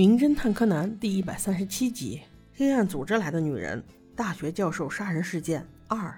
名侦探柯南》第一百三十七集：黑暗组织来的女人，大学教授杀人事件二。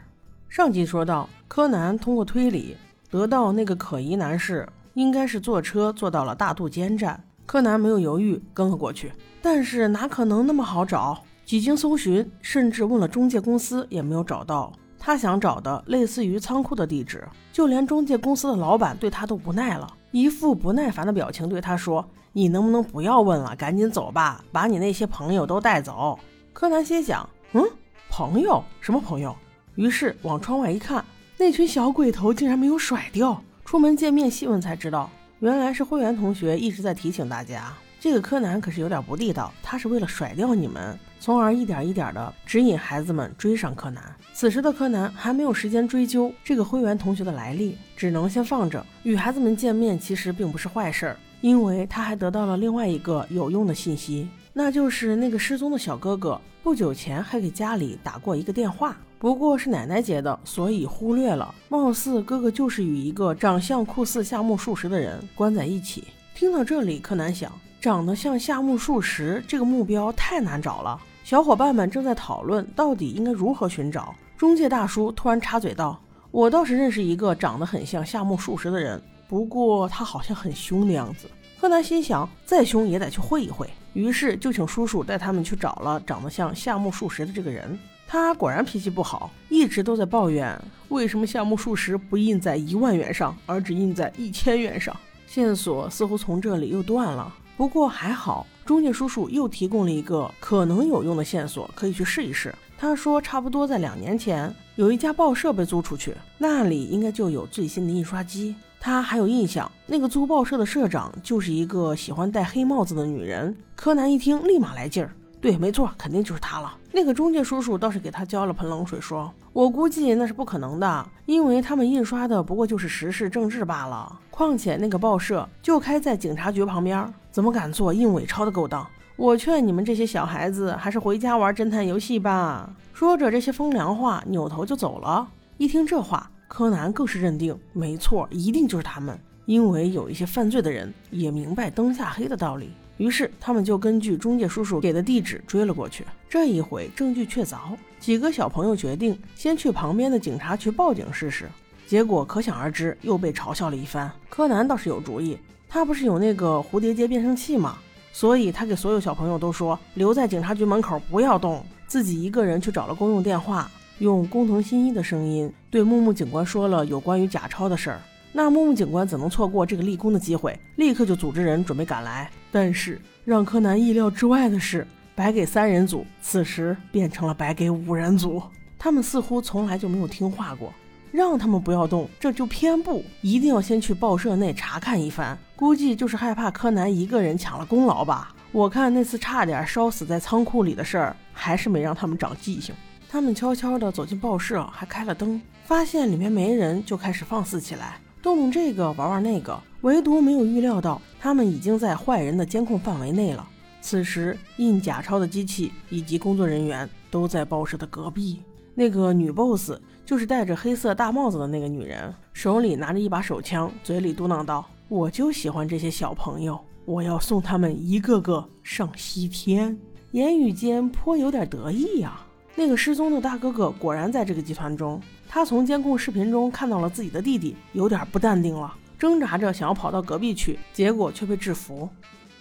上集说到，柯南通过推理得到那个可疑男士应该是坐车坐到了大渡间站。柯南没有犹豫，跟了过去。但是哪可能那么好找？几经搜寻，甚至问了中介公司，也没有找到他想找的类似于仓库的地址。就连中介公司的老板对他都无奈了，一副不耐烦的表情对他说。你能不能不要问了，赶紧走吧，把你那些朋友都带走。柯南心想，嗯，朋友？什么朋友？于是往窗外一看，那群小鬼头竟然没有甩掉。出门见面细问才知道，原来是灰原同学一直在提醒大家，这个柯南可是有点不地道，他是为了甩掉你们，从而一点一点的指引孩子们追上柯南。此时的柯南还没有时间追究这个灰原同学的来历，只能先放着。与孩子们见面其实并不是坏事儿。因为他还得到了另外一个有用的信息，那就是那个失踪的小哥哥不久前还给家里打过一个电话，不过是奶奶接的，所以忽略了。貌似哥哥就是与一个长相酷似夏目漱石的人关在一起。听到这里，柯南想，长得像夏目漱石这个目标太难找了。小伙伴们正在讨论到底应该如何寻找。中介大叔突然插嘴道：“我倒是认识一个长得很像夏目漱石的人。”不过他好像很凶的样子，柯南心想，再凶也得去会一会，于是就请叔叔带他们去找了长得像夏目漱石的这个人。他果然脾气不好，一直都在抱怨为什么夏目漱石不印在一万元上，而只印在一千元上。线索似乎从这里又断了，不过还好，中介叔叔又提供了一个可能有用的线索，可以去试一试。他说，差不多在两年前，有一家报社被租出去，那里应该就有最新的印刷机。他还有印象，那个租报社的社长就是一个喜欢戴黑帽子的女人。柯南一听，立马来劲儿。对，没错，肯定就是他了。那个中介叔叔倒是给他浇了盆冷水，说：“我估计那是不可能的，因为他们印刷的不过就是时事政治罢了。况且那个报社就开在警察局旁边，怎么敢做印伪钞的勾当？我劝你们这些小孩子还是回家玩侦探游戏吧。”说着这些风凉话，扭头就走了。一听这话。柯南更是认定，没错，一定就是他们。因为有一些犯罪的人也明白灯下黑的道理，于是他们就根据中介叔叔给的地址追了过去。这一回证据确凿，几个小朋友决定先去旁边的警察局报警试试。结果可想而知，又被嘲笑了一番。柯南倒是有主意，他不是有那个蝴蝶结变声器吗？所以他给所有小朋友都说，留在警察局门口不要动，自己一个人去找了公用电话。用工藤新一的声音对木木警官说了有关于假钞的事儿，那木木警官怎能错过这个立功的机会？立刻就组织人准备赶来。但是让柯南意料之外的是，白给三人组此时变成了白给五人组。他们似乎从来就没有听话过，让他们不要动，这就偏不，一定要先去报社内查看一番。估计就是害怕柯南一个人抢了功劳吧。我看那次差点烧死在仓库里的事儿，还是没让他们长记性。他们悄悄地走进报社，还开了灯，发现里面没人，就开始放肆起来，动动这个，玩玩那个。唯独没有预料到，他们已经在坏人的监控范围内了。此时，印假钞的机器以及工作人员都在报社的隔壁。那个女 boss 就是戴着黑色大帽子的那个女人，手里拿着一把手枪，嘴里嘟囔道：“我就喜欢这些小朋友，我要送他们一个个上西天。”言语间颇有点得意呀。那个失踪的大哥哥果然在这个集团中。他从监控视频中看到了自己的弟弟，有点不淡定了，挣扎着想要跑到隔壁去，结果却被制服。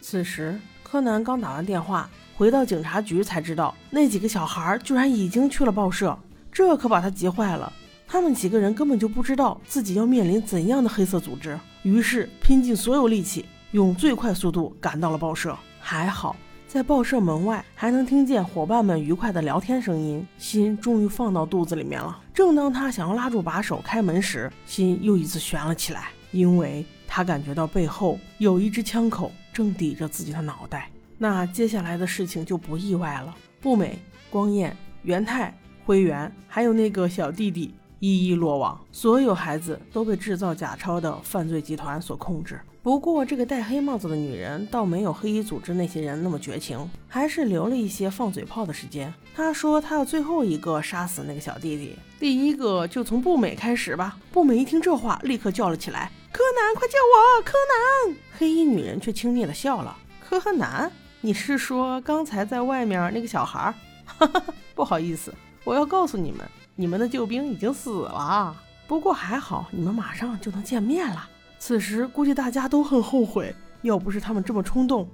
此时，柯南刚打完电话回到警察局，才知道那几个小孩居然已经去了报社，这可把他急坏了。他们几个人根本就不知道自己要面临怎样的黑色组织，于是拼尽所有力气，用最快速度赶到了报社。还好。在报社门外，还能听见伙伴们愉快的聊天声音，心终于放到肚子里面了。正当他想要拉住把手开门时，心又一次悬了起来，因为他感觉到背后有一支枪口正抵着自己的脑袋。那接下来的事情就不意外了。步美、光彦、元太、灰原，还有那个小弟弟。一一落网，所有孩子都被制造假钞的犯罪集团所控制。不过，这个戴黑帽子的女人倒没有黑衣组织那些人那么绝情，还是留了一些放嘴炮的时间。她说她要最后一个杀死那个小弟弟，第一个就从步美开始吧。步美一听这话，立刻叫了起来：“柯南，快叫我！柯南！”黑衣女人却轻蔑地笑了：“柯南，你是说刚才在外面那个小孩？哈哈，不好意思，我要告诉你们，你们的救兵已经死了。不过还好，你们马上就能见面了。此时估计大家都很后悔，要不是他们这么冲动，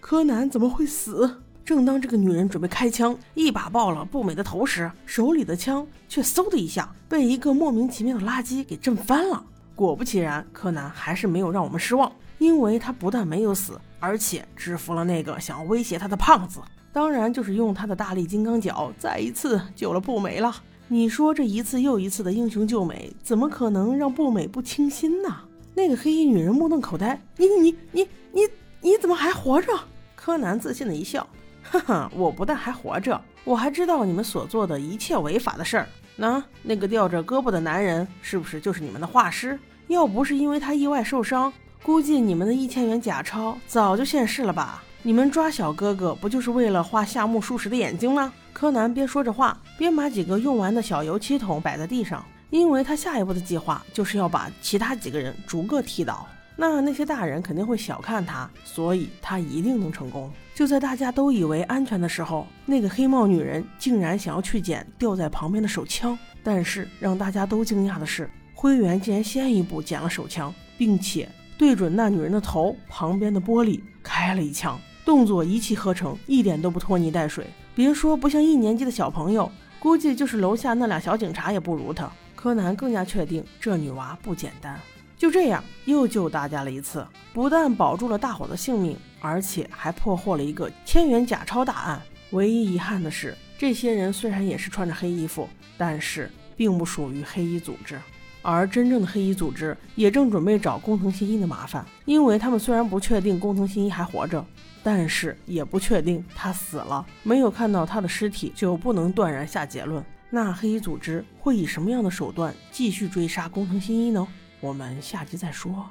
柯南怎么会死？正当这个女人准备开枪，一把抱了步美的头时，手里的枪却嗖的一下被一个莫名其妙的垃圾给震翻了。果不其然，柯南还是没有让我们失望，因为他不但没有死，而且制服了那个想要威胁他的胖子。当然，就是用他的大力金刚脚再一次救了步美了。你说这一次又一次的英雄救美，怎么可能让步美不倾心呢？那个黑衣女人目瞪口呆，你你你你你怎么还活着？柯南自信的一笑。哈哈，我不但还活着，我还知道你们所做的一切违法的事儿。那那个吊着胳膊的男人是不是就是你们的画师？要不是因为他意外受伤，估计你们的一千元假钞早就现世了吧？你们抓小哥哥不就是为了画夏目漱石的眼睛吗？柯南边说着话，边把几个用完的小油漆桶摆在地上，因为他下一步的计划就是要把其他几个人逐个踢倒。那那些大人肯定会小看他，所以他一定能成功。就在大家都以为安全的时候，那个黑帽女人竟然想要去捡掉在旁边的手枪。但是让大家都惊讶的是，灰原竟然先一步捡了手枪，并且对准那女人的头旁边的玻璃开了一枪，动作一气呵成，一点都不拖泥带水。别说不像一年级的小朋友，估计就是楼下那俩小警察也不如他。柯南更加确定这女娃不简单。就这样，又救大家了一次，不但保住了大伙的性命，而且还破获了一个千元假钞大案。唯一遗憾的是，这些人虽然也是穿着黑衣服，但是并不属于黑衣组织。而真正的黑衣组织也正准备找工藤新一的麻烦，因为他们虽然不确定工藤新一还活着，但是也不确定他死了。没有看到他的尸体，就不能断然下结论。那黑衣组织会以什么样的手段继续追杀工藤新一呢？我们下集再说。